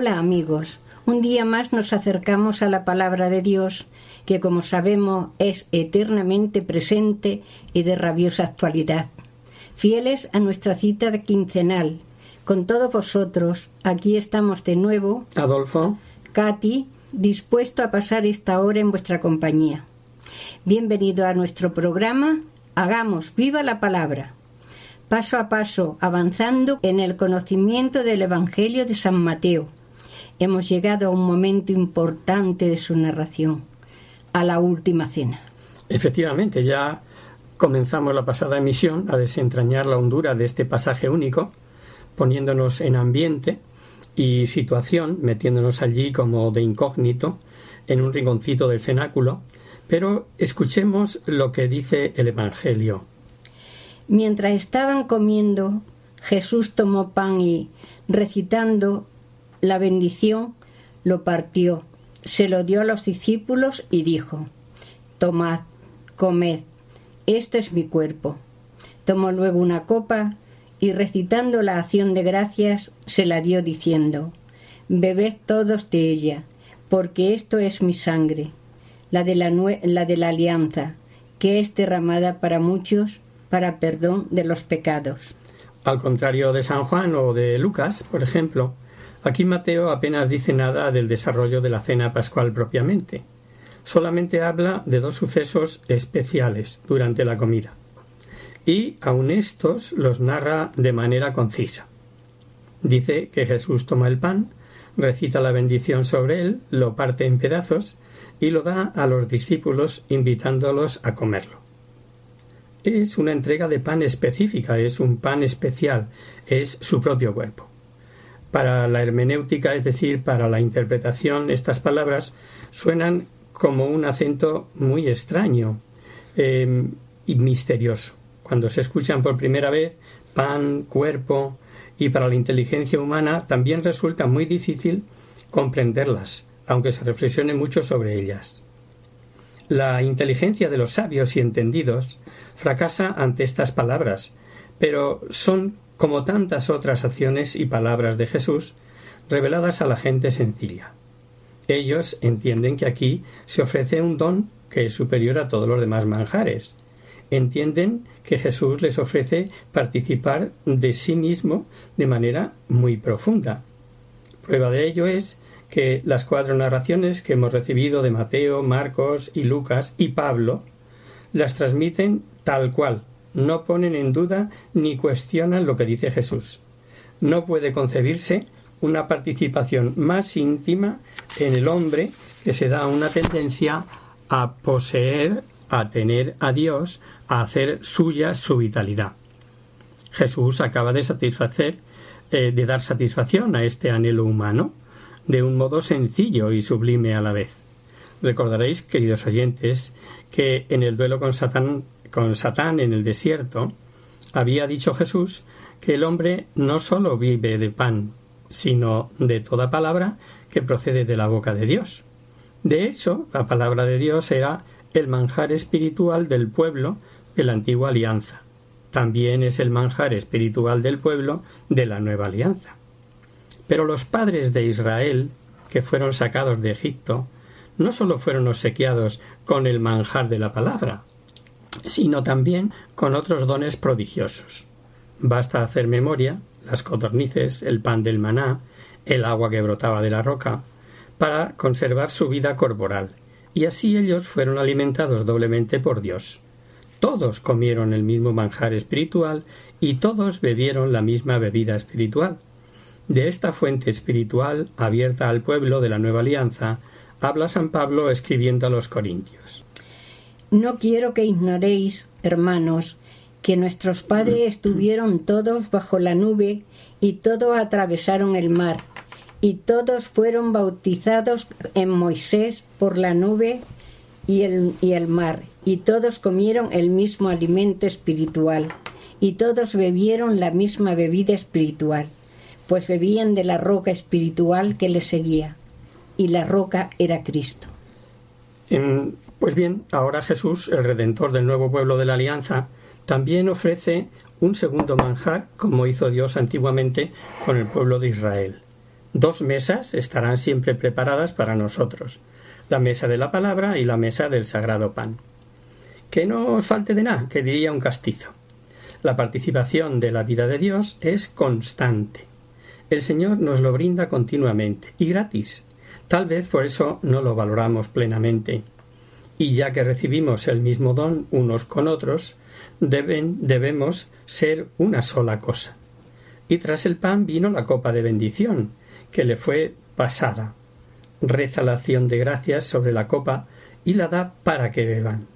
Hola amigos, un día más nos acercamos a la palabra de Dios, que como sabemos es eternamente presente y de rabiosa actualidad. Fieles a nuestra cita de quincenal, con todos vosotros, aquí estamos de nuevo, Adolfo, Katy, dispuesto a pasar esta hora en vuestra compañía. Bienvenido a nuestro programa Hagamos viva la palabra. Paso a paso, avanzando en el conocimiento del Evangelio de San Mateo. Hemos llegado a un momento importante de su narración, a la última cena. efectivamente, ya comenzamos la pasada emisión a desentrañar la hondura de este pasaje único, poniéndonos en ambiente y situación, metiéndonos allí como de incógnito, en un rinconcito del cenáculo, pero escuchemos lo que dice el Evangelio. Mientras estaban comiendo, Jesús tomó pan y, recitando la bendición, lo partió, se lo dio a los discípulos y dijo, Tomad, comed, esto es mi cuerpo. Tomó luego una copa y, recitando la acción de gracias, se la dio diciendo, Bebed todos de ella, porque esto es mi sangre, la de la, la de la alianza, que es derramada para muchos para perdón de los pecados. Al contrario de San Juan o de Lucas, por ejemplo, aquí Mateo apenas dice nada del desarrollo de la cena pascual propiamente. Solamente habla de dos sucesos especiales durante la comida. Y aun estos los narra de manera concisa. Dice que Jesús toma el pan, recita la bendición sobre él, lo parte en pedazos y lo da a los discípulos invitándolos a comerlo es una entrega de pan específica, es un pan especial, es su propio cuerpo. Para la hermenéutica, es decir, para la interpretación, estas palabras suenan como un acento muy extraño eh, y misterioso. Cuando se escuchan por primera vez, pan, cuerpo, y para la inteligencia humana también resulta muy difícil comprenderlas, aunque se reflexione mucho sobre ellas. La inteligencia de los sabios y entendidos fracasa ante estas palabras, pero son como tantas otras acciones y palabras de Jesús reveladas a la gente sencilla. Ellos entienden que aquí se ofrece un don que es superior a todos los demás manjares. Entienden que Jesús les ofrece participar de sí mismo de manera muy profunda. Prueba de ello es que las cuatro narraciones que hemos recibido de Mateo, Marcos y Lucas y Pablo las transmiten tal cual, no ponen en duda ni cuestionan lo que dice Jesús. No puede concebirse una participación más íntima en el hombre que se da una tendencia a poseer, a tener a Dios, a hacer suya su vitalidad. Jesús acaba de satisfacer, eh, de dar satisfacción a este anhelo humano, de un modo sencillo y sublime a la vez. Recordaréis, queridos oyentes, que en el duelo con Satán, con Satán en el desierto, había dicho Jesús que el hombre no sólo vive de pan, sino de toda palabra que procede de la boca de Dios. De hecho, la palabra de Dios era el manjar espiritual del pueblo de la antigua alianza. También es el manjar espiritual del pueblo de la nueva alianza. Pero los padres de Israel, que fueron sacados de Egipto, no sólo fueron obsequiados con el manjar de la palabra, sino también con otros dones prodigiosos. Basta hacer memoria las codornices, el pan del maná, el agua que brotaba de la roca, para conservar su vida corporal, y así ellos fueron alimentados doblemente por Dios. Todos comieron el mismo manjar espiritual y todos bebieron la misma bebida espiritual. De esta fuente espiritual abierta al pueblo de la nueva alianza, habla San Pablo escribiendo a los Corintios. No quiero que ignoréis, hermanos, que nuestros padres estuvieron todos bajo la nube y todos atravesaron el mar, y todos fueron bautizados en Moisés por la nube y el, y el mar, y todos comieron el mismo alimento espiritual, y todos bebieron la misma bebida espiritual, pues bebían de la roca espiritual que les seguía, y la roca era Cristo. Pues bien, ahora Jesús, el Redentor del nuevo pueblo de la Alianza, también ofrece un segundo manjar, como hizo Dios antiguamente con el pueblo de Israel. Dos mesas estarán siempre preparadas para nosotros, la mesa de la palabra y la mesa del sagrado pan. Que no os falte de nada, que diría un castizo. La participación de la vida de Dios es constante. El Señor nos lo brinda continuamente y gratis. Tal vez por eso no lo valoramos plenamente. Y ya que recibimos el mismo don unos con otros, deben, debemos ser una sola cosa. Y tras el pan vino la copa de bendición, que le fue pasada reza la acción de gracias sobre la copa y la da para que beban.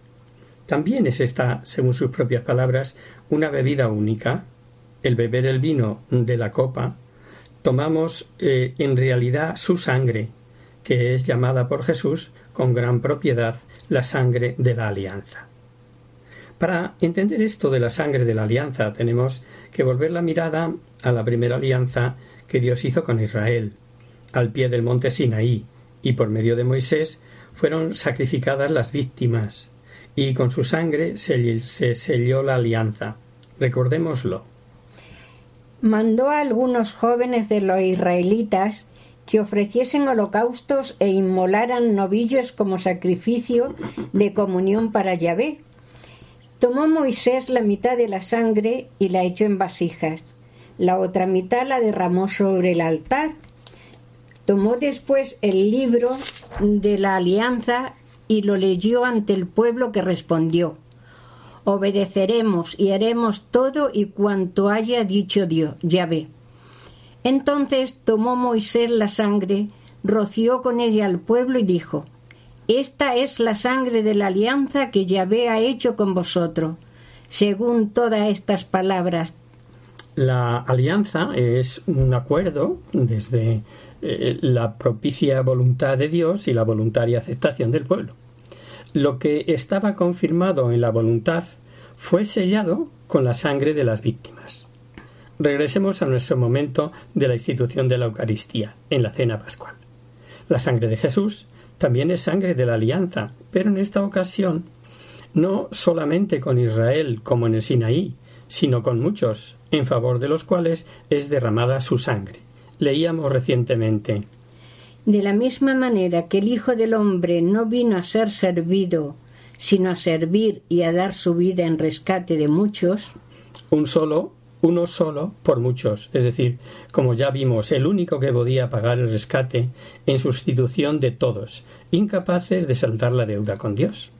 También es esta, según sus propias palabras, una bebida única. El beber el vino de la copa, tomamos eh, en realidad su sangre, que es llamada por Jesús con gran propiedad la sangre de la alianza. Para entender esto de la sangre de la alianza tenemos que volver la mirada a la primera alianza que Dios hizo con Israel, al pie del monte Sinaí, y por medio de Moisés fueron sacrificadas las víctimas, y con su sangre se, se selló la alianza. Recordémoslo. Mandó a algunos jóvenes de los israelitas que ofreciesen holocaustos e inmolaran novillos como sacrificio de comunión para Yahvé. Tomó Moisés la mitad de la sangre y la echó en vasijas. La otra mitad la derramó sobre el altar Tomó después el libro de la alianza y lo leyó ante el pueblo que respondió Obedeceremos y haremos todo y cuanto haya dicho Dios, ve. Entonces tomó Moisés la sangre, roció con ella al pueblo y dijo Esta es la sangre de la alianza que Yahvé ha hecho con vosotros. Según todas estas palabras, la alianza es un acuerdo desde eh, la propicia voluntad de Dios y la voluntaria aceptación del pueblo. Lo que estaba confirmado en la voluntad fue sellado con la sangre de las víctimas. Regresemos a nuestro momento de la institución de la Eucaristía, en la cena pascual. La sangre de Jesús también es sangre de la alianza, pero en esta ocasión no solamente con Israel como en el Sinaí, sino con muchos, en favor de los cuales es derramada su sangre leíamos recientemente. De la misma manera que el Hijo del Hombre no vino a ser servido, sino a servir y a dar su vida en rescate de muchos. Un solo, uno solo por muchos, es decir, como ya vimos, el único que podía pagar el rescate en sustitución de todos, incapaces de saltar la deuda con Dios.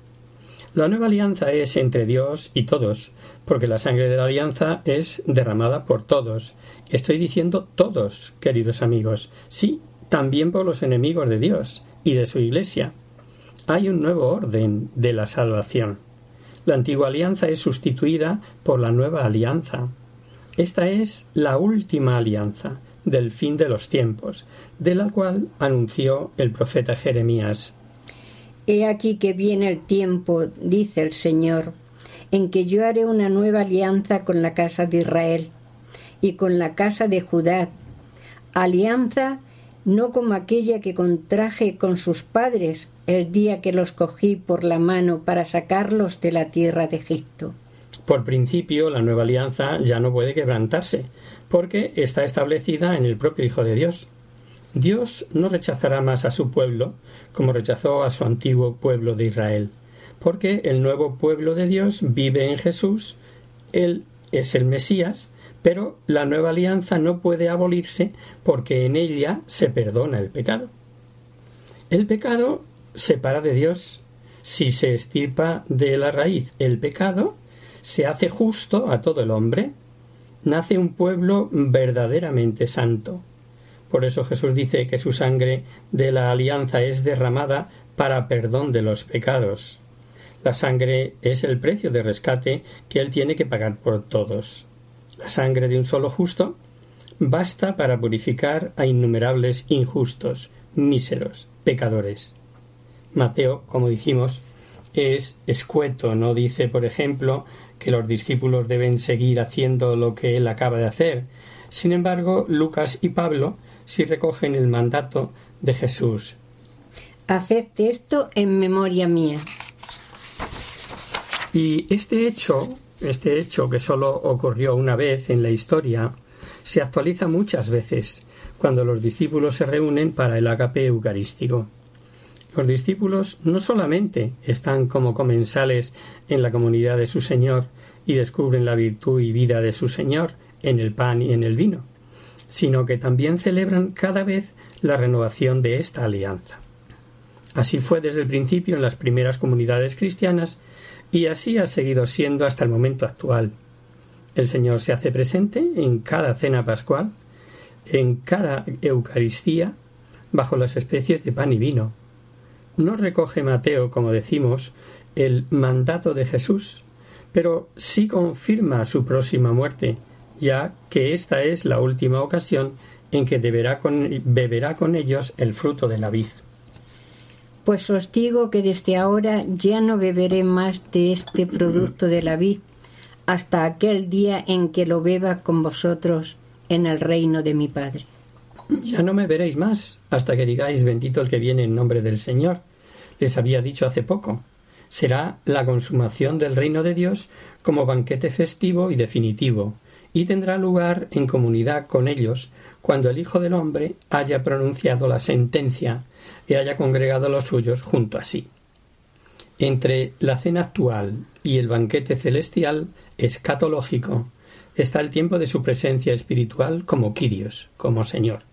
La nueva alianza es entre Dios y todos, porque la sangre de la alianza es derramada por todos. Estoy diciendo todos, queridos amigos, sí, también por los enemigos de Dios y de su Iglesia. Hay un nuevo orden de la salvación. La antigua alianza es sustituida por la nueva alianza. Esta es la última alianza del fin de los tiempos, de la cual anunció el profeta Jeremías He aquí que viene el tiempo, dice el Señor, en que yo haré una nueva alianza con la casa de Israel y con la casa de Judá, alianza no como aquella que contraje con sus padres el día que los cogí por la mano para sacarlos de la tierra de Egipto. Por principio, la nueva alianza ya no puede quebrantarse, porque está establecida en el propio Hijo de Dios. Dios no rechazará más a su pueblo como rechazó a su antiguo pueblo de Israel, porque el nuevo pueblo de Dios vive en Jesús, Él es el Mesías, pero la nueva alianza no puede abolirse porque en ella se perdona el pecado. El pecado separa de Dios. Si se estirpa de la raíz el pecado, se hace justo a todo el hombre. Nace un pueblo verdaderamente santo. Por eso Jesús dice que su sangre de la alianza es derramada para perdón de los pecados. La sangre es el precio de rescate que Él tiene que pagar por todos. La sangre de un solo justo basta para purificar a innumerables injustos, míseros, pecadores. Mateo, como dijimos, es escueto, no dice, por ejemplo, que los discípulos deben seguir haciendo lo que él acaba de hacer. Sin embargo, Lucas y Pablo sí recogen el mandato de Jesús. Haced esto en memoria mía. Y este hecho, este hecho que solo ocurrió una vez en la historia, se actualiza muchas veces cuando los discípulos se reúnen para el agape eucarístico. Los discípulos no solamente están como comensales en la comunidad de su Señor y descubren la virtud y vida de su Señor en el pan y en el vino, sino que también celebran cada vez la renovación de esta alianza. Así fue desde el principio en las primeras comunidades cristianas y así ha seguido siendo hasta el momento actual. El Señor se hace presente en cada cena pascual, en cada Eucaristía, bajo las especies de pan y vino, no recoge Mateo, como decimos, el mandato de Jesús, pero sí confirma su próxima muerte, ya que esta es la última ocasión en que beberá con ellos el fruto de la vid. Pues os digo que desde ahora ya no beberé más de este producto de la vid hasta aquel día en que lo beba con vosotros en el reino de mi Padre. Ya no me veréis más hasta que digáis bendito el que viene en nombre del Señor. Les había dicho hace poco. Será la consumación del reino de Dios como banquete festivo y definitivo, y tendrá lugar en comunidad con ellos cuando el Hijo del Hombre haya pronunciado la sentencia y haya congregado a los suyos junto a sí. Entre la cena actual y el banquete celestial escatológico está el tiempo de su presencia espiritual como Quirios, como Señor.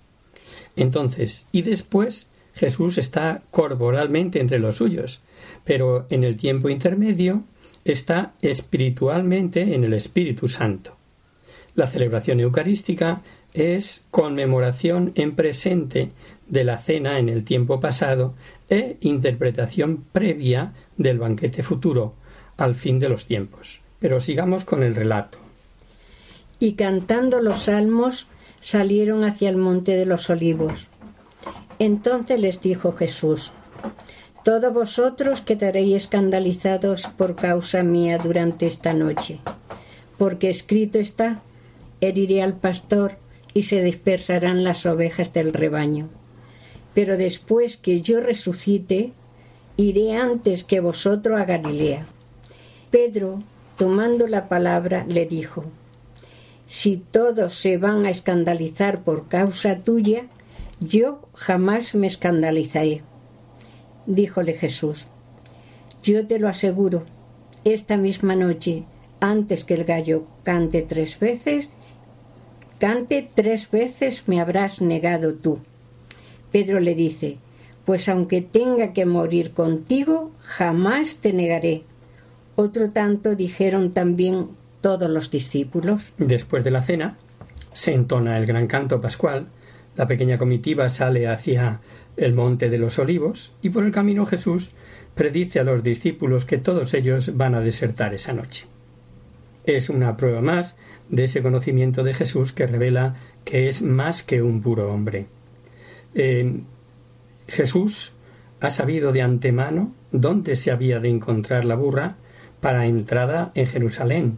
Entonces, y después, Jesús está corporalmente entre los suyos, pero en el tiempo intermedio está espiritualmente en el Espíritu Santo. La celebración eucarística es conmemoración en presente de la cena en el tiempo pasado e interpretación previa del banquete futuro al fin de los tiempos. Pero sigamos con el relato. Y cantando los salmos salieron hacia el monte de los olivos. Entonces les dijo Jesús, Todos vosotros quedaréis escandalizados por causa mía durante esta noche, porque escrito está, heriré al pastor y se dispersarán las ovejas del rebaño. Pero después que yo resucite, iré antes que vosotros a Galilea. Pedro, tomando la palabra, le dijo, Si todos se van a escandalizar por causa tuya, yo jamás me escandalizaré. Díjole Jesús, Yo te lo aseguro, esta misma noche, antes que el gallo cante tres veces, cante tres veces me habrás negado tú. Pedro le dice, Pues aunque tenga que morir contigo, jamás te negaré. Otro tanto dijeron también todos los discípulos. Después de la cena, se entona el gran canto pascual, la pequeña comitiva sale hacia el monte de los olivos y por el camino Jesús predice a los discípulos que todos ellos van a desertar esa noche. Es una prueba más de ese conocimiento de Jesús que revela que es más que un puro hombre. Eh, Jesús ha sabido de antemano dónde se había de encontrar la burra para entrada en Jerusalén.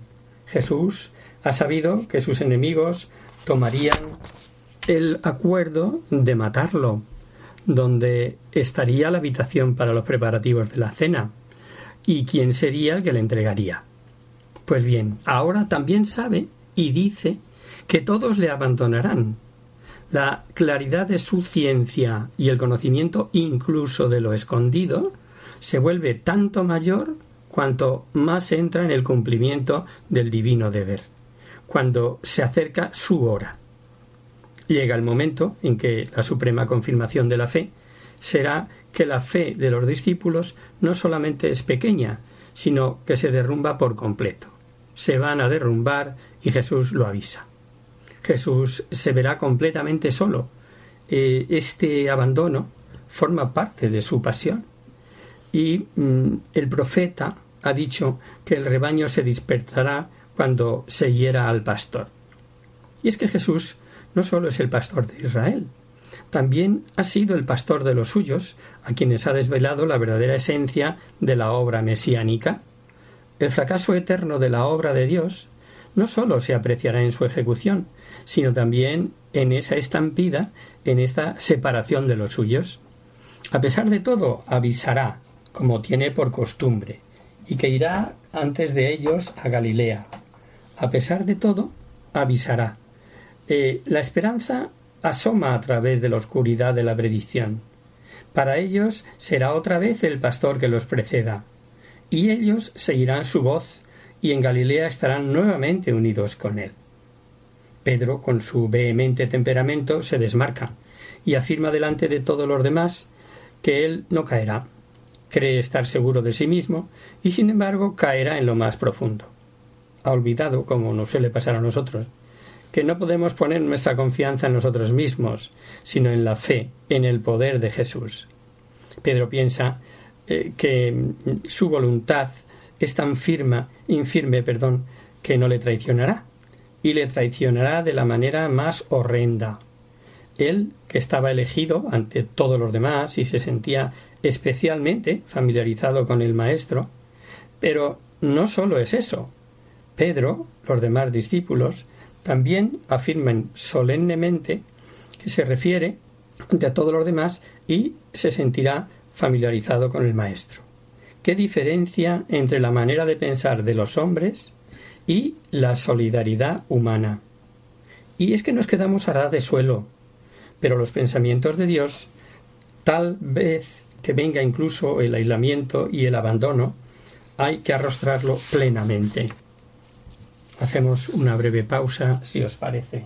Jesús ha sabido que sus enemigos tomarían el acuerdo de matarlo, donde estaría la habitación para los preparativos de la cena, y quién sería el que le entregaría. Pues bien, ahora también sabe y dice que todos le abandonarán. La claridad de su ciencia y el conocimiento incluso de lo escondido se vuelve tanto mayor cuanto más entra en el cumplimiento del divino deber, cuando se acerca su hora. Llega el momento en que la suprema confirmación de la fe será que la fe de los discípulos no solamente es pequeña, sino que se derrumba por completo. Se van a derrumbar y Jesús lo avisa. Jesús se verá completamente solo. Eh, este abandono forma parte de su pasión. Y mm, el profeta ha dicho que el rebaño se dispersará cuando se hiera al pastor. Y es que Jesús no solo es el pastor de Israel, también ha sido el pastor de los suyos, a quienes ha desvelado la verdadera esencia de la obra mesiánica. El fracaso eterno de la obra de Dios no sólo se apreciará en su ejecución, sino también en esa estampida, en esta separación de los suyos. A pesar de todo, avisará, como tiene por costumbre, y que irá antes de ellos a Galilea. A pesar de todo, avisará. Eh, la esperanza asoma a través de la oscuridad de la predicción. Para ellos será otra vez el pastor que los preceda, y ellos seguirán su voz, y en Galilea estarán nuevamente unidos con él. Pedro, con su vehemente temperamento, se desmarca y afirma delante de todos los demás que él no caerá. Cree estar seguro de sí mismo y sin embargo caerá en lo más profundo. Ha olvidado, como nos suele pasar a nosotros, que no podemos poner nuestra confianza en nosotros mismos, sino en la fe, en el poder de Jesús. Pedro piensa eh, que su voluntad es tan firme, infirme, perdón, que no le traicionará, y le traicionará de la manera más horrenda. Él, que estaba elegido ante todos los demás y se sentía especialmente familiarizado con el Maestro, pero no solo es eso. Pedro, los demás discípulos, también afirman solemnemente que se refiere ante todos los demás y se sentirá familiarizado con el Maestro. ¿Qué diferencia entre la manera de pensar de los hombres y la solidaridad humana? Y es que nos quedamos a de suelo, pero los pensamientos de Dios, tal vez que venga incluso el aislamiento y el abandono, hay que arrostrarlo plenamente. Hacemos una breve pausa, si os parece.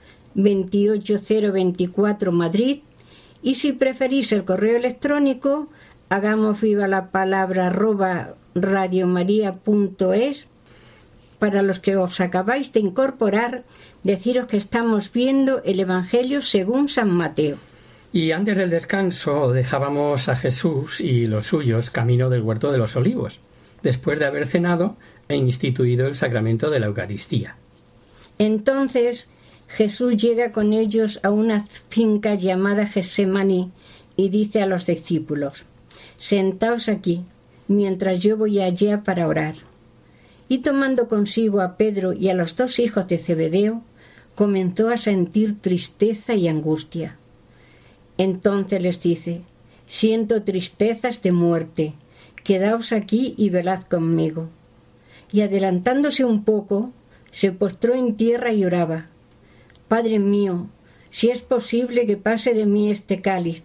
28024 Madrid. Y si preferís el correo electrónico, hagamos viva la palabra arroba radiomaria.es. Para los que os acabáis de incorporar, deciros que estamos viendo el Evangelio según San Mateo. Y antes del descanso dejábamos a Jesús y los suyos camino del huerto de los olivos, después de haber cenado e instituido el sacramento de la Eucaristía. Entonces Jesús llega con ellos a una finca llamada Getsemaní y dice a los discípulos Sentaos aquí, mientras yo voy allá para orar. Y tomando consigo a Pedro y a los dos hijos de Zebedeo, comenzó a sentir tristeza y angustia. Entonces les dice Siento tristezas de muerte, quedaos aquí y velad conmigo. Y adelantándose un poco, se postró en tierra y oraba Padre mío, si es posible que pase de mí este cáliz.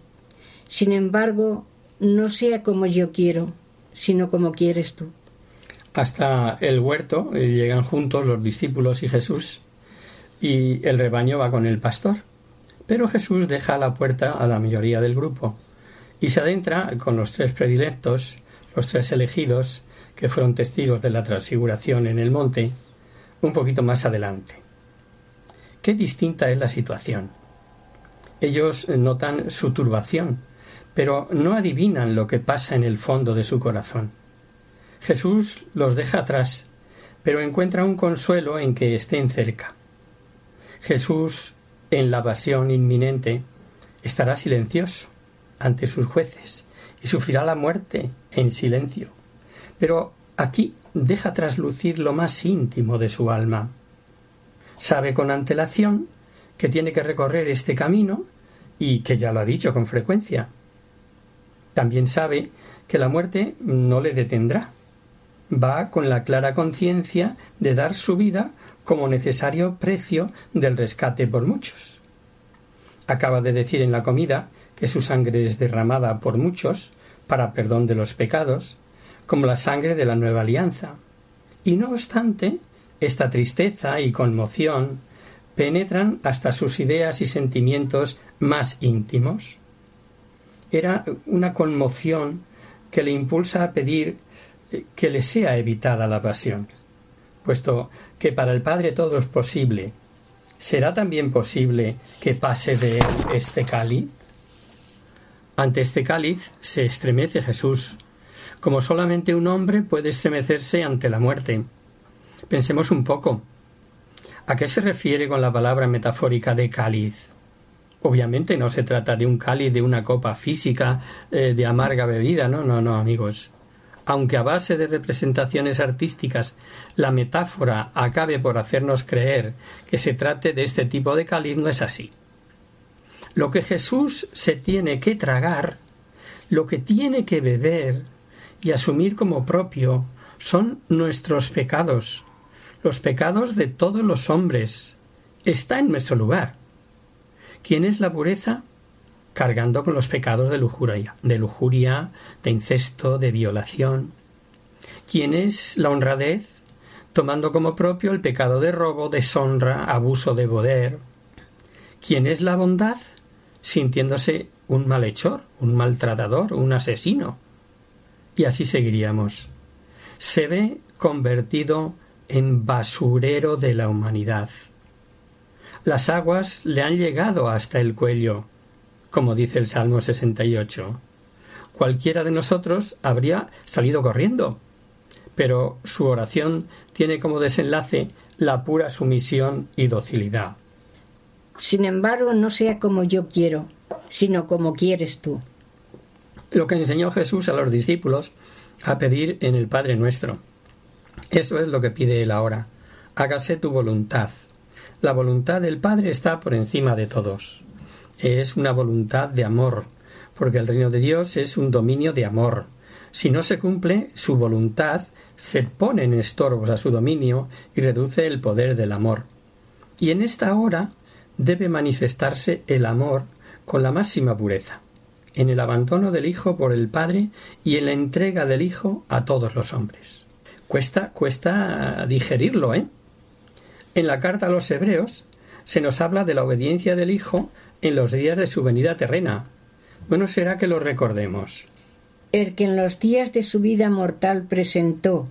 Sin embargo, no sea como yo quiero, sino como quieres tú. Hasta el huerto eh, llegan juntos los discípulos y Jesús, y el rebaño va con el pastor. Pero Jesús deja la puerta a la mayoría del grupo y se adentra con los tres predilectos, los tres elegidos, que fueron testigos de la transfiguración en el monte, un poquito más adelante. Qué distinta es la situación. Ellos notan su turbación, pero no adivinan lo que pasa en el fondo de su corazón. Jesús los deja atrás, pero encuentra un consuelo en que estén cerca. Jesús, en la pasión inminente, estará silencioso ante sus jueces y sufrirá la muerte en silencio. Pero aquí deja traslucir lo más íntimo de su alma. Sabe con antelación que tiene que recorrer este camino y que ya lo ha dicho con frecuencia. También sabe que la muerte no le detendrá. Va con la clara conciencia de dar su vida como necesario precio del rescate por muchos. Acaba de decir en la comida que su sangre es derramada por muchos para perdón de los pecados, como la sangre de la nueva alianza. Y no obstante, esta tristeza y conmoción penetran hasta sus ideas y sentimientos más íntimos. Era una conmoción que le impulsa a pedir que le sea evitada la pasión, puesto que para el Padre todo es posible. ¿Será también posible que pase de él este cáliz? Ante este cáliz se estremece Jesús, como solamente un hombre puede estremecerse ante la muerte. Pensemos un poco. ¿A qué se refiere con la palabra metafórica de cáliz? Obviamente no se trata de un cáliz de una copa física eh, de amarga bebida, no, no, no, amigos. Aunque a base de representaciones artísticas la metáfora acabe por hacernos creer que se trate de este tipo de cáliz, no es así. Lo que Jesús se tiene que tragar, lo que tiene que beber y asumir como propio, son nuestros pecados, los pecados de todos los hombres. Está en nuestro lugar. ¿Quién es la pureza? Cargando con los pecados de lujuria, de lujuria, de incesto, de violación. ¿Quién es la honradez? Tomando como propio el pecado de robo, deshonra, abuso de poder. ¿Quién es la bondad? Sintiéndose un malhechor, un maltratador, un asesino. Y así seguiríamos. Se ve convertido en basurero de la humanidad. Las aguas le han llegado hasta el cuello, como dice el Salmo 68. Cualquiera de nosotros habría salido corriendo, pero su oración tiene como desenlace la pura sumisión y docilidad. Sin embargo, no sea como yo quiero, sino como quieres tú. Lo que enseñó Jesús a los discípulos a pedir en el Padre nuestro. Eso es lo que pide Él ahora. Hágase tu voluntad. La voluntad del Padre está por encima de todos. Es una voluntad de amor, porque el reino de Dios es un dominio de amor. Si no se cumple su voluntad, se ponen estorbos a su dominio y reduce el poder del amor. Y en esta hora debe manifestarse el amor con la máxima pureza, en el abandono del Hijo por el Padre y en la entrega del Hijo a todos los hombres. Cuesta, cuesta digerirlo, ¿eh? En la carta a los Hebreos se nos habla de la obediencia del Hijo en los días de su venida terrena. Bueno será que lo recordemos. El que en los días de su vida mortal presentó,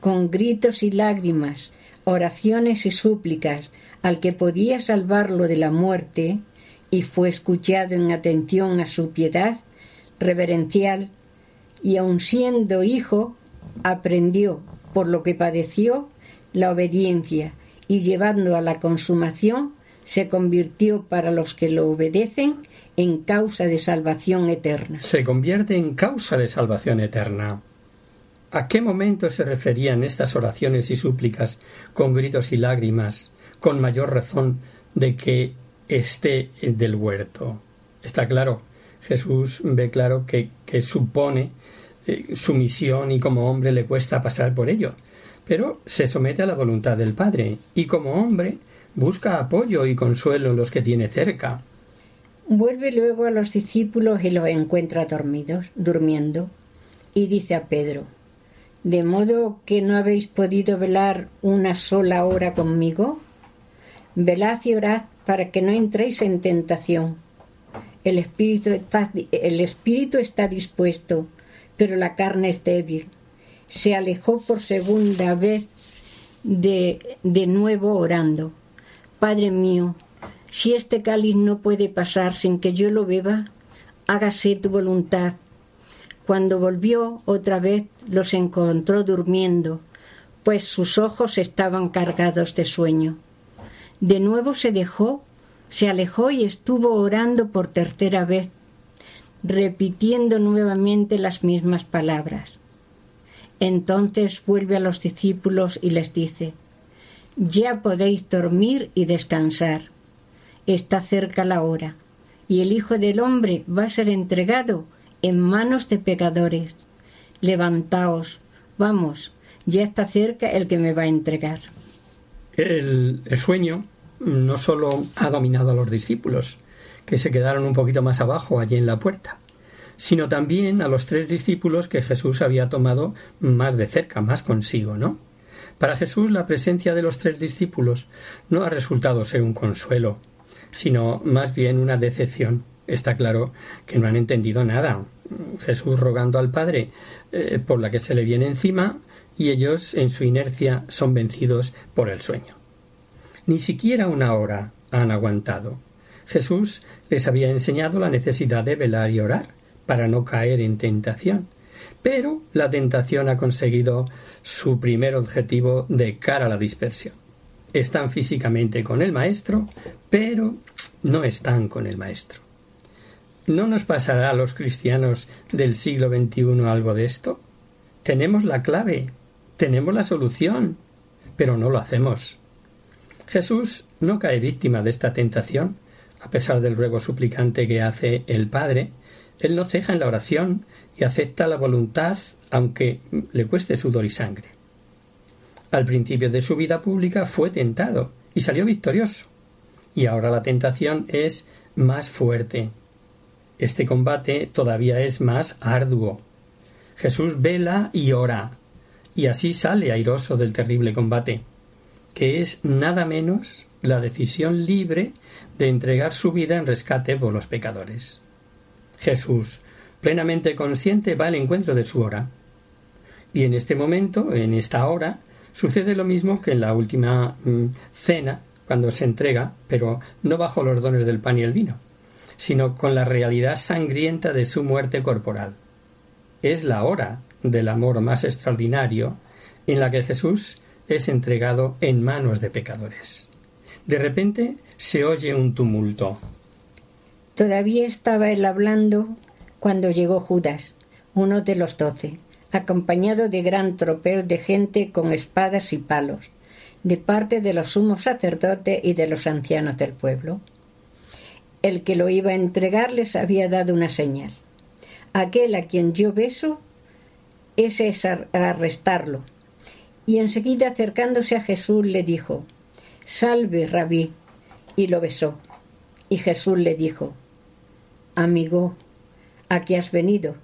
con gritos y lágrimas, oraciones y súplicas, al que podía salvarlo de la muerte, y fue escuchado en atención a su piedad reverencial, y aun siendo hijo, aprendió, por lo que padeció, la obediencia, y llevando a la consumación, se convirtió para los que lo obedecen en causa de salvación eterna. Se convierte en causa de salvación eterna. ¿A qué momento se referían estas oraciones y súplicas con gritos y lágrimas, con mayor razón de que esté del huerto? Está claro, Jesús ve claro que, que supone eh, su misión y como hombre le cuesta pasar por ello, pero se somete a la voluntad del Padre y como hombre busca apoyo y consuelo en los que tiene cerca. Vuelve luego a los discípulos y los encuentra dormidos, durmiendo, y dice a Pedro, ¿De modo que no habéis podido velar una sola hora conmigo? Velad y orad para que no entréis en tentación. El espíritu está, el espíritu está dispuesto, pero la carne es débil. Se alejó por segunda vez de, de nuevo orando. Padre mío, si este cáliz no puede pasar sin que yo lo beba, hágase tu voluntad. Cuando volvió otra vez los encontró durmiendo, pues sus ojos estaban cargados de sueño. De nuevo se dejó, se alejó y estuvo orando por tercera vez, repitiendo nuevamente las mismas palabras. Entonces vuelve a los discípulos y les dice Ya podéis dormir y descansar está cerca la hora, y el Hijo del Hombre va a ser entregado en manos de pecadores. Levantaos, vamos, ya está cerca el que me va a entregar. El, sueño no solo ha dominado a los discípulos, que se quedaron un poquito más abajo allí en la puerta, sino también a los tres discípulos que Jesús había tomado más de cerca, más consigo, ¿no? Para Jesús la presencia de los tres discípulos no ha resultado ser un consuelo, sino más bien una decepción. Está claro que no han entendido nada. Jesús rogando al Padre eh, por la que se le viene encima y ellos en su inercia son vencidos por el sueño. Ni siquiera una hora han aguantado. Jesús les había enseñado la necesidad de velar y orar para no caer en tentación. Pero la tentación ha conseguido su primer objetivo de cara a la dispersión están físicamente con el Maestro, pero no están con el Maestro. ¿No nos pasará a los cristianos del siglo XXI algo de esto? Tenemos la clave, tenemos la solución, pero no lo hacemos. Jesús no cae víctima de esta tentación, a pesar del ruego suplicante que hace el Padre, él no ceja en la oración y acepta la voluntad aunque le cueste sudor y sangre. Al principio de su vida pública fue tentado y salió victorioso. Y ahora la tentación es más fuerte. Este combate todavía es más arduo. Jesús vela y ora, y así sale airoso del terrible combate, que es nada menos la decisión libre de entregar su vida en rescate por los pecadores. Jesús, plenamente consciente, va al encuentro de su hora. Y en este momento, en esta hora, Sucede lo mismo que en la última mm, cena, cuando se entrega, pero no bajo los dones del pan y el vino, sino con la realidad sangrienta de su muerte corporal. Es la hora del amor más extraordinario en la que Jesús es entregado en manos de pecadores. De repente se oye un tumulto. Todavía estaba él hablando cuando llegó Judas, uno de los doce acompañado de gran tropel de gente con espadas y palos, de parte de los sumos sacerdotes y de los ancianos del pueblo. El que lo iba a entregar les había dado una señal. Aquel a quien yo beso, ese es arrestarlo. Y enseguida acercándose a Jesús le dijo, Salve, rabí, y lo besó. Y Jesús le dijo, Amigo, ¿a qué has venido?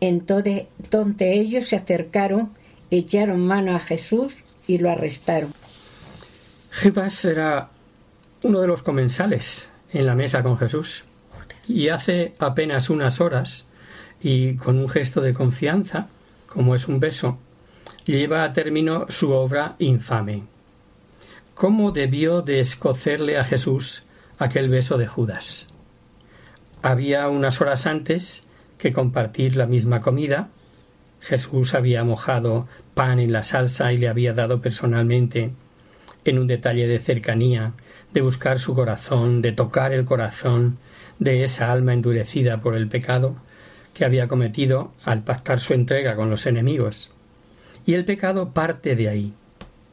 Entonces, entonces ellos se acercaron, echaron mano a Jesús y lo arrestaron. Judas era uno de los comensales en la mesa con Jesús. Y hace apenas unas horas, y con un gesto de confianza, como es un beso, lleva a término su obra infame. ¿Cómo debió de escocerle a Jesús aquel beso de Judas? Había unas horas antes que compartir la misma comida. Jesús había mojado pan en la salsa y le había dado personalmente, en un detalle de cercanía, de buscar su corazón, de tocar el corazón de esa alma endurecida por el pecado que había cometido al pactar su entrega con los enemigos. Y el pecado parte de ahí.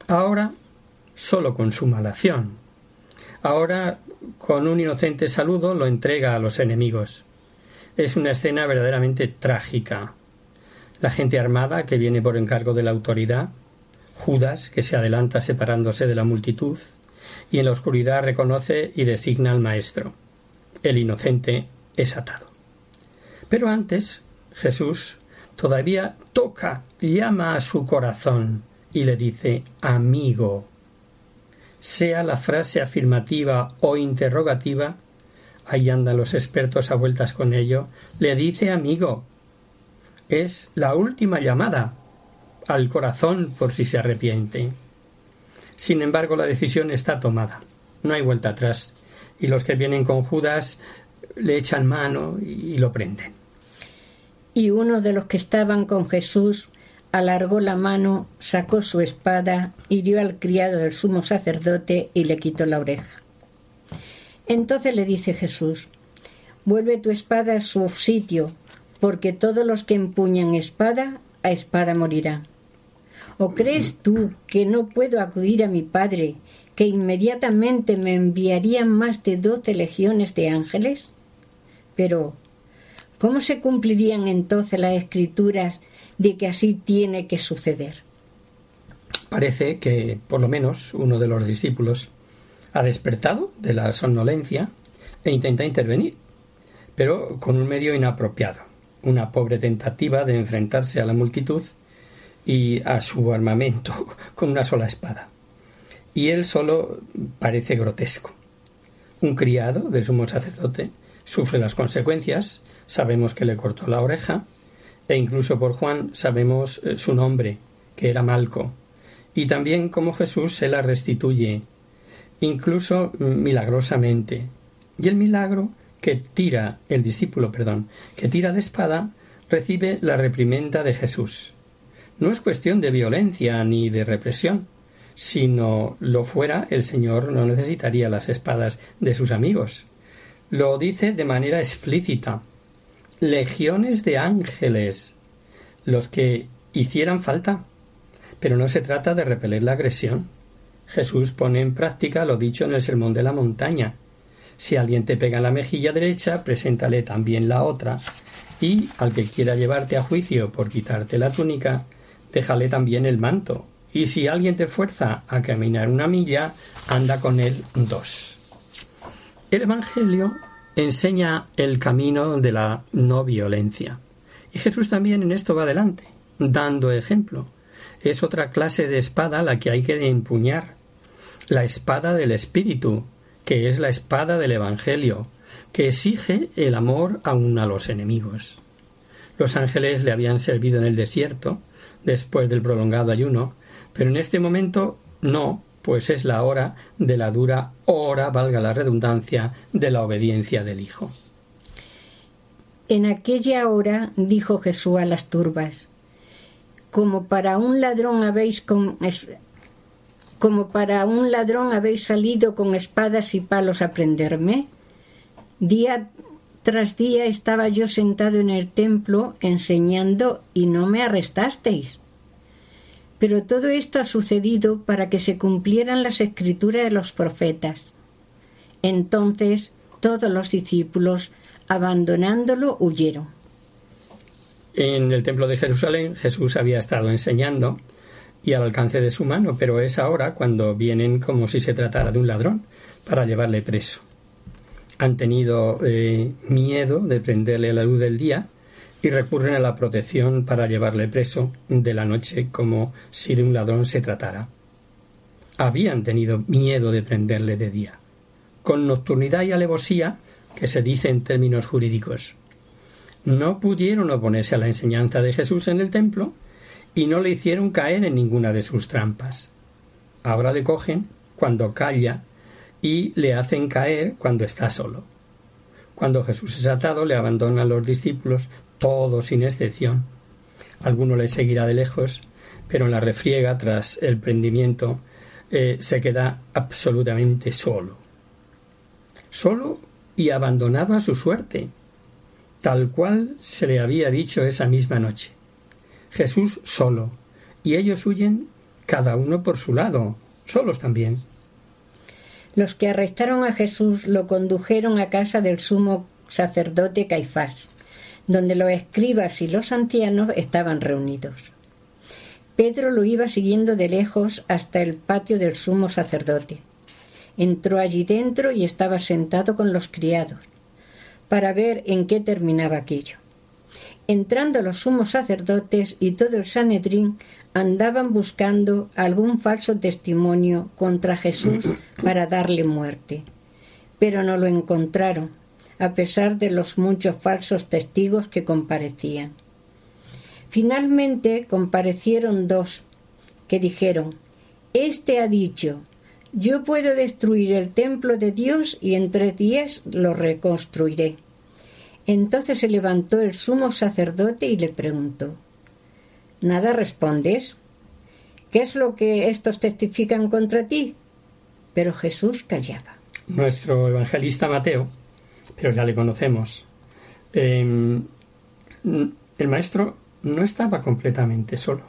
Ahora solo con su malación. Ahora con un inocente saludo lo entrega a los enemigos. Es una escena verdaderamente trágica. La gente armada que viene por encargo de la autoridad, Judas que se adelanta separándose de la multitud, y en la oscuridad reconoce y designa al Maestro. El inocente es atado. Pero antes, Jesús todavía toca, llama a su corazón y le dice amigo. Sea la frase afirmativa o interrogativa, ahí andan los expertos a vueltas con ello, le dice amigo. Es la última llamada al corazón por si se arrepiente. Sin embargo, la decisión está tomada. No hay vuelta atrás. Y los que vienen con Judas le echan mano y lo prenden. Y uno de los que estaban con Jesús alargó la mano, sacó su espada, hirió al criado del sumo sacerdote y le quitó la oreja. Entonces le dice Jesús, vuelve tu espada a su sitio, porque todos los que empuñan espada, a espada morirán. ¿O crees tú que no puedo acudir a mi Padre, que inmediatamente me enviarían más de doce legiones de ángeles? Pero, ¿cómo se cumplirían entonces las escrituras de que así tiene que suceder? Parece que, por lo menos, uno de los discípulos ha despertado de la somnolencia e intenta intervenir, pero con un medio inapropiado, una pobre tentativa de enfrentarse a la multitud y a su armamento con una sola espada. Y él solo parece grotesco. Un criado del sumo sacerdote sufre las consecuencias, sabemos que le cortó la oreja, e incluso por Juan sabemos eh, su nombre, que era Malco, y también cómo Jesús se la restituye, incluso milagrosamente. Y el milagro que tira el discípulo, perdón, que tira de espada, recibe la reprimenda de Jesús no es cuestión de violencia ni de represión. sino lo fuera, el Señor no necesitaría las espadas de sus amigos. Lo dice de manera explícita. Legiones de ángeles, los que hicieran falta. Pero no se trata de repeler la agresión. Jesús pone en práctica lo dicho en el Sermón de la Montaña. Si alguien te pega la mejilla derecha, preséntale también la otra, y al que quiera llevarte a juicio por quitarte la túnica, déjale también el manto, y si alguien te fuerza a caminar una milla, anda con él dos. El Evangelio enseña el camino de la no violencia. Y Jesús también en esto va adelante, dando ejemplo. Es otra clase de espada la que hay que empuñar. La espada del Espíritu, que es la espada del Evangelio, que exige el amor aun a los enemigos. Los ángeles le habían servido en el desierto, después del prolongado ayuno, pero en este momento no, pues es la hora de la dura hora, valga la redundancia, de la obediencia del Hijo. En aquella hora dijo Jesús a las turbas, como para un ladrón habéis con como para un ladrón habéis salido con espadas y palos a prenderme. Día tras día estaba yo sentado en el templo enseñando y no me arrestasteis. Pero todo esto ha sucedido para que se cumplieran las escrituras de los profetas. Entonces todos los discípulos, abandonándolo, huyeron. En el templo de Jerusalén Jesús había estado enseñando y al alcance de su mano, pero es ahora cuando vienen como si se tratara de un ladrón para llevarle preso. Han tenido eh, miedo de prenderle a la luz del día y recurren a la protección para llevarle preso de la noche como si de un ladrón se tratara. Habían tenido miedo de prenderle de día, con nocturnidad y alevosía, que se dice en términos jurídicos. No pudieron oponerse a la enseñanza de Jesús en el templo y no le hicieron caer en ninguna de sus trampas. Ahora le cogen cuando calla y le hacen caer cuando está solo. Cuando Jesús es atado, le abandonan los discípulos, todos sin excepción. Alguno le seguirá de lejos, pero en la refriega, tras el prendimiento, eh, se queda absolutamente solo. Solo y abandonado a su suerte, tal cual se le había dicho esa misma noche. Jesús solo, y ellos huyen cada uno por su lado, solos también. Los que arrestaron a Jesús lo condujeron a casa del sumo sacerdote Caifás, donde los escribas y los ancianos estaban reunidos. Pedro lo iba siguiendo de lejos hasta el patio del sumo sacerdote. Entró allí dentro y estaba sentado con los criados, para ver en qué terminaba aquello. Entrando los sumos sacerdotes y todo el Sanedrín andaban buscando algún falso testimonio contra Jesús para darle muerte. Pero no lo encontraron, a pesar de los muchos falsos testigos que comparecían. Finalmente comparecieron dos, que dijeron Este ha dicho Yo puedo destruir el templo de Dios y en tres días lo reconstruiré. Entonces se levantó el sumo sacerdote y le preguntó ¿Nada respondes? ¿Qué es lo que estos testifican contra ti? Pero Jesús callaba. Nuestro evangelista Mateo, pero ya le conocemos, em, el maestro no estaba completamente solo.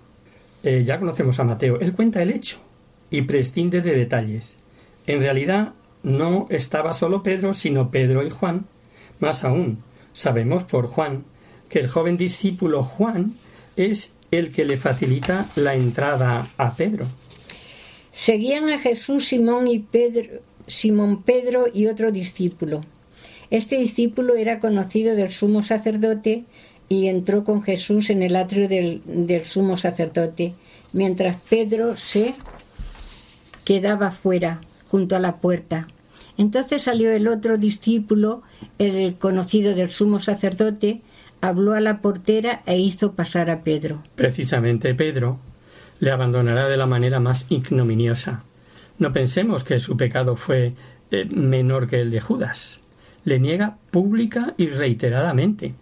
Eh, ya conocemos a Mateo, él cuenta el hecho y prescinde de detalles. En realidad no estaba solo Pedro, sino Pedro y Juan. Más aún, sabemos por Juan que el joven discípulo Juan es el que le facilita la entrada a Pedro. Seguían a Jesús Simón y Pedro, Simón Pedro y otro discípulo. Este discípulo era conocido del sumo sacerdote y entró con Jesús en el atrio del, del sumo sacerdote, mientras Pedro se quedaba fuera, junto a la puerta. Entonces salió el otro discípulo, el conocido del sumo sacerdote, habló a la portera e hizo pasar a Pedro. Precisamente Pedro le abandonará de la manera más ignominiosa. No pensemos que su pecado fue eh, menor que el de Judas. Le niega pública y reiteradamente.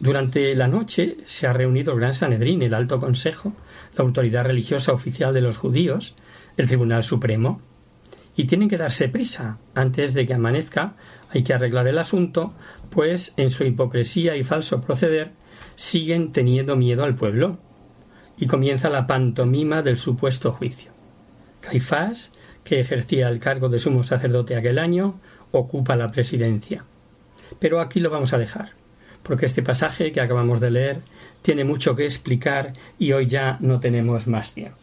Durante la noche se ha reunido el Gran Sanedrín, el Alto Consejo, la autoridad religiosa oficial de los judíos, el Tribunal Supremo, y tienen que darse prisa antes de que amanezca. Hay que arreglar el asunto pues en su hipocresía y falso proceder siguen teniendo miedo al pueblo. Y comienza la pantomima del supuesto juicio. Caifás, que ejercía el cargo de sumo sacerdote aquel año, ocupa la presidencia. Pero aquí lo vamos a dejar, porque este pasaje que acabamos de leer tiene mucho que explicar y hoy ya no tenemos más tiempo.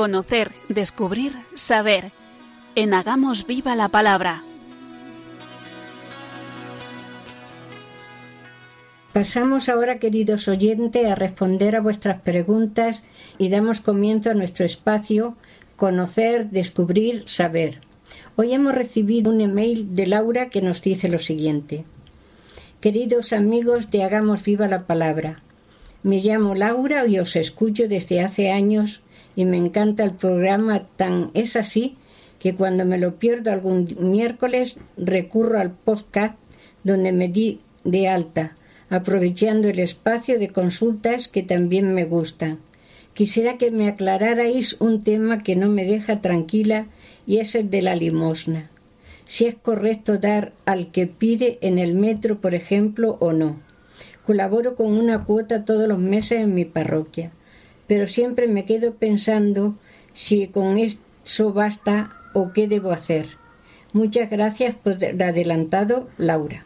Conocer, descubrir, saber. En Hagamos Viva la Palabra. Pasamos ahora, queridos oyentes, a responder a vuestras preguntas y damos comienzo a nuestro espacio Conocer, Descubrir, Saber. Hoy hemos recibido un email de Laura que nos dice lo siguiente. Queridos amigos de Hagamos Viva la Palabra, me llamo Laura y os escucho desde hace años y me encanta el programa tan es así que cuando me lo pierdo algún miércoles recurro al podcast donde me di de alta aprovechando el espacio de consultas que también me gustan. Quisiera que me aclararais un tema que no me deja tranquila y es el de la limosna. Si es correcto dar al que pide en el metro, por ejemplo, o no. Colaboro con una cuota todos los meses en mi parroquia, pero siempre me quedo pensando si con eso basta o qué debo hacer. Muchas gracias por adelantado, Laura.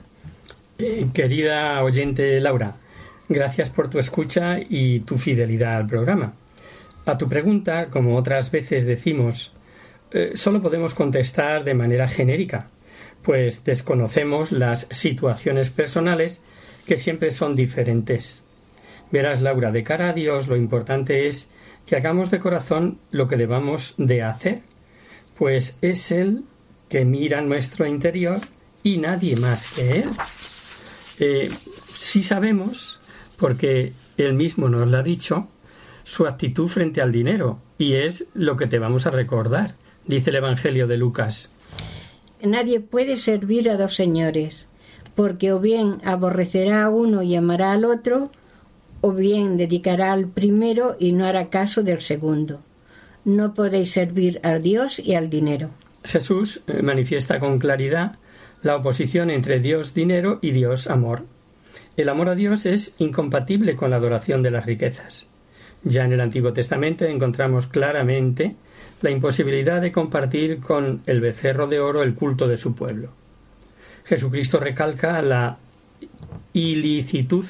Eh, querida oyente Laura, gracias por tu escucha y tu fidelidad al programa. A tu pregunta, como otras veces decimos, eh, solo podemos contestar de manera genérica, pues desconocemos las situaciones personales que siempre son diferentes. Verás, Laura, de cara a Dios lo importante es que hagamos de corazón lo que debamos de hacer, pues es Él que mira nuestro interior y nadie más que Él. Eh, sí sabemos, porque él mismo nos lo ha dicho, su actitud frente al dinero, y es lo que te vamos a recordar, dice el Evangelio de Lucas. Nadie puede servir a dos señores, porque o bien aborrecerá a uno y amará al otro, o bien dedicará al primero y no hará caso del segundo. No podéis servir a Dios y al dinero. Jesús eh, manifiesta con claridad la oposición entre Dios dinero y Dios amor. El amor a Dios es incompatible con la adoración de las riquezas. Ya en el Antiguo Testamento encontramos claramente la imposibilidad de compartir con el becerro de oro el culto de su pueblo. Jesucristo recalca la ilicitud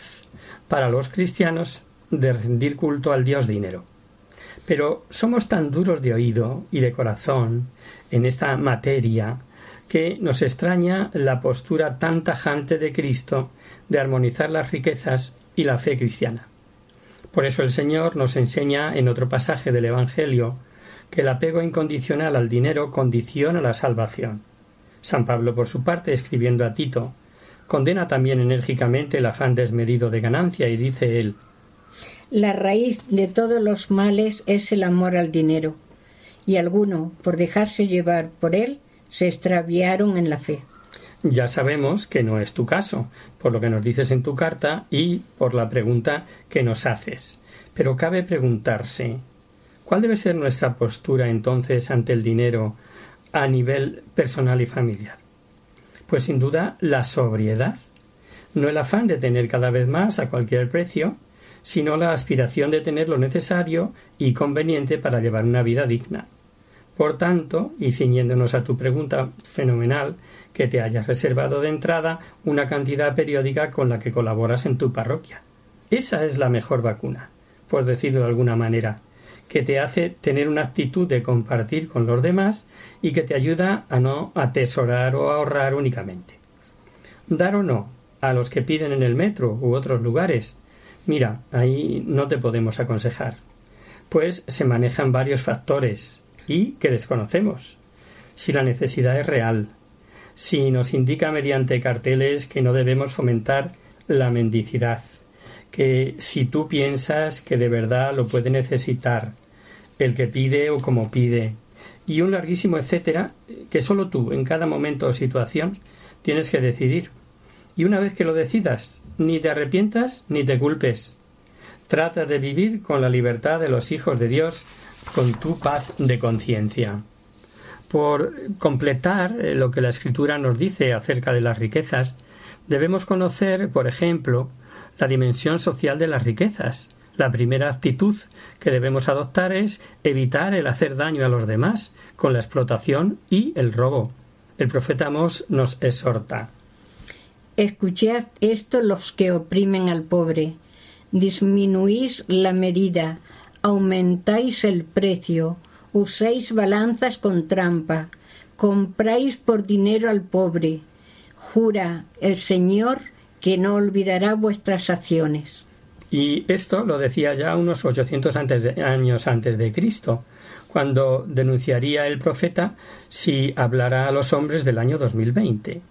para los cristianos de rendir culto al Dios dinero. Pero somos tan duros de oído y de corazón en esta materia que nos extraña la postura tan tajante de Cristo de armonizar las riquezas y la fe cristiana. Por eso el Señor nos enseña en otro pasaje del Evangelio que el apego incondicional al dinero condiciona la salvación. San Pablo, por su parte, escribiendo a Tito, condena también enérgicamente el afán desmedido de ganancia y dice él La raíz de todos los males es el amor al dinero, y alguno, por dejarse llevar por él, se extraviaron en la fe. Ya sabemos que no es tu caso, por lo que nos dices en tu carta y por la pregunta que nos haces. Pero cabe preguntarse ¿cuál debe ser nuestra postura entonces ante el dinero a nivel personal y familiar? Pues sin duda la sobriedad, no el afán de tener cada vez más a cualquier precio, sino la aspiración de tener lo necesario y conveniente para llevar una vida digna. Por tanto, y ciñéndonos a tu pregunta fenomenal, que te hayas reservado de entrada una cantidad periódica con la que colaboras en tu parroquia. Esa es la mejor vacuna, por decirlo de alguna manera, que te hace tener una actitud de compartir con los demás y que te ayuda a no atesorar o ahorrar únicamente. Dar o no a los que piden en el metro u otros lugares. Mira, ahí no te podemos aconsejar, pues se manejan varios factores, y que desconocemos. Si la necesidad es real, si nos indica mediante carteles que no debemos fomentar la mendicidad, que si tú piensas que de verdad lo puede necesitar, el que pide o como pide, y un larguísimo etcétera, que solo tú, en cada momento o situación, tienes que decidir. Y una vez que lo decidas, ni te arrepientas ni te culpes. Trata de vivir con la libertad de los hijos de Dios con tu paz de conciencia. Por completar eh, lo que la Escritura nos dice acerca de las riquezas, debemos conocer, por ejemplo, la dimensión social de las riquezas. La primera actitud que debemos adoptar es evitar el hacer daño a los demás con la explotación y el robo. El profeta Mos nos exhorta. Escuchad esto los que oprimen al pobre. Disminuís la medida, aumentáis el precio, usáis balanzas con trampa, compráis por dinero al pobre. Jura el Señor que no olvidará vuestras acciones. Y esto lo decía ya unos 800 años antes de Cristo, cuando denunciaría el profeta si hablara a los hombres del año 2020.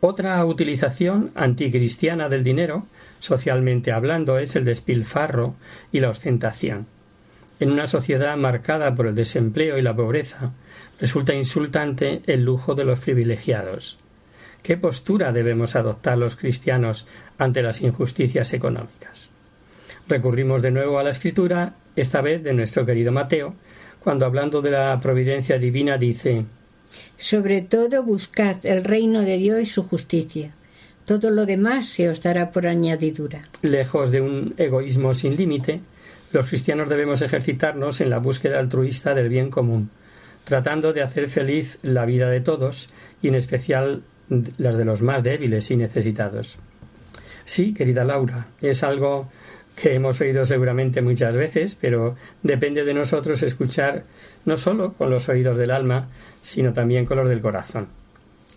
Otra utilización anticristiana del dinero, socialmente hablando, es el despilfarro y la ostentación. En una sociedad marcada por el desempleo y la pobreza, resulta insultante el lujo de los privilegiados. ¿Qué postura debemos adoptar los cristianos ante las injusticias económicas? Recurrimos de nuevo a la escritura, esta vez de nuestro querido Mateo, cuando hablando de la providencia divina dice Sobre todo buscad el reino de Dios y su justicia. Todo lo demás se os dará por añadidura. Lejos de un egoísmo sin límite, los cristianos debemos ejercitarnos en la búsqueda altruista del bien común, tratando de hacer feliz la vida de todos y en especial las de los más débiles y necesitados. Sí, querida Laura, es algo que hemos oído seguramente muchas veces, pero depende de nosotros escuchar no solo con los oídos del alma, sino también con los del corazón.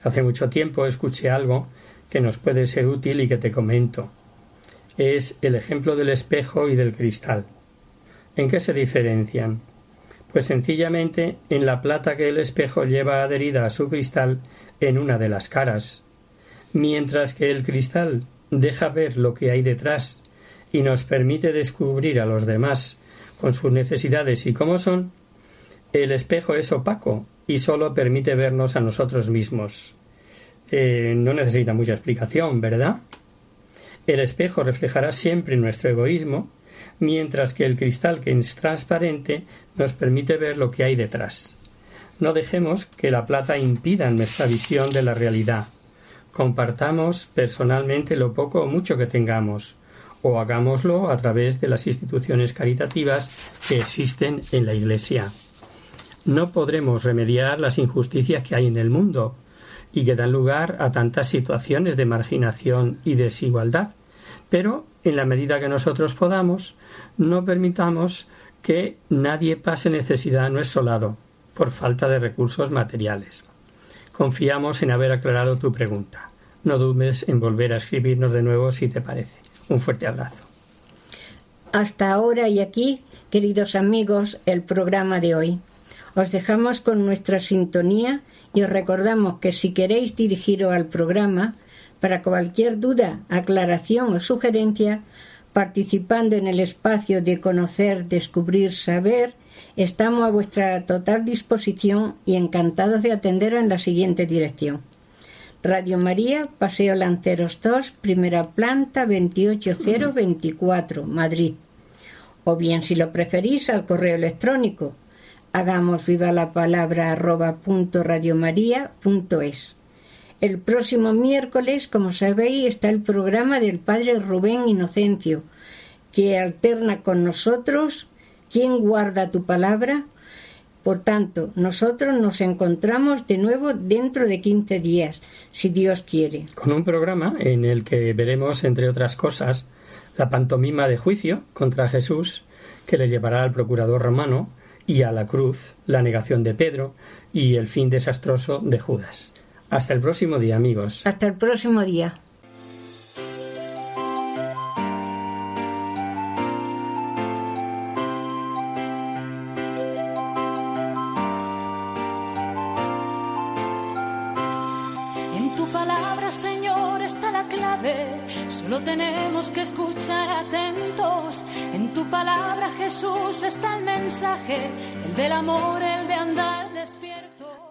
Hace mucho tiempo escuché algo que nos puede ser útil y que te comento. Es el ejemplo del espejo y del cristal. ¿En qué se diferencian? Pues sencillamente en la plata que el espejo lleva adherida a su cristal en una de las caras, mientras que el cristal deja ver lo que hay detrás y nos permite descubrir a los demás con sus necesidades y cómo son, el espejo es opaco y solo permite vernos a nosotros mismos. Eh, no necesita mucha explicación, ¿verdad? El espejo reflejará siempre nuestro egoísmo mientras que el cristal que es transparente nos permite ver lo que hay detrás. No dejemos que la plata impida nuestra visión de la realidad. Compartamos personalmente lo poco o mucho que tengamos, o hagámoslo a través de las instituciones caritativas que existen en la Iglesia. No podremos remediar las injusticias que hay en el mundo y que dan lugar a tantas situaciones de marginación y desigualdad, pero en la medida que nosotros podamos, no permitamos que nadie pase necesidad a nuestro lado por falta de recursos materiales. Confiamos en haber aclarado tu pregunta. No dudes en volver a escribirnos de nuevo si te parece. Un fuerte abrazo. Hasta ahora y aquí, queridos amigos, el programa de hoy. Os dejamos con nuestra sintonía y os recordamos que si queréis dirigiros al programa, para cualquier duda, aclaración o sugerencia, participando en el espacio de conocer, descubrir, saber, estamos a vuestra total disposición y encantados de atenderos en la siguiente dirección. Radio María, Paseo Lanceros 2, primera planta 28024, Madrid. O bien, si lo preferís, al correo electrónico. Hagamos viva la palabra arroba punto radiomaria.es. El próximo miércoles, como sabéis, está el programa del Padre Rubén Inocencio, que alterna con nosotros ¿Quién guarda tu palabra? Por tanto, nosotros nos encontramos de nuevo dentro de 15 días, si Dios quiere. Con un programa en el que veremos, entre otras cosas, la pantomima de juicio contra Jesús que le llevará al procurador romano y a la cruz, la negación de Pedro y el fin desastroso de Judas. Hasta el próximo día, amigos. Hasta el próximo día. En tu palabra, Señor, está la clave. Solo tenemos que escuchar atentos. En tu palabra, Jesús, está el mensaje, el del amor, el de andar despierto.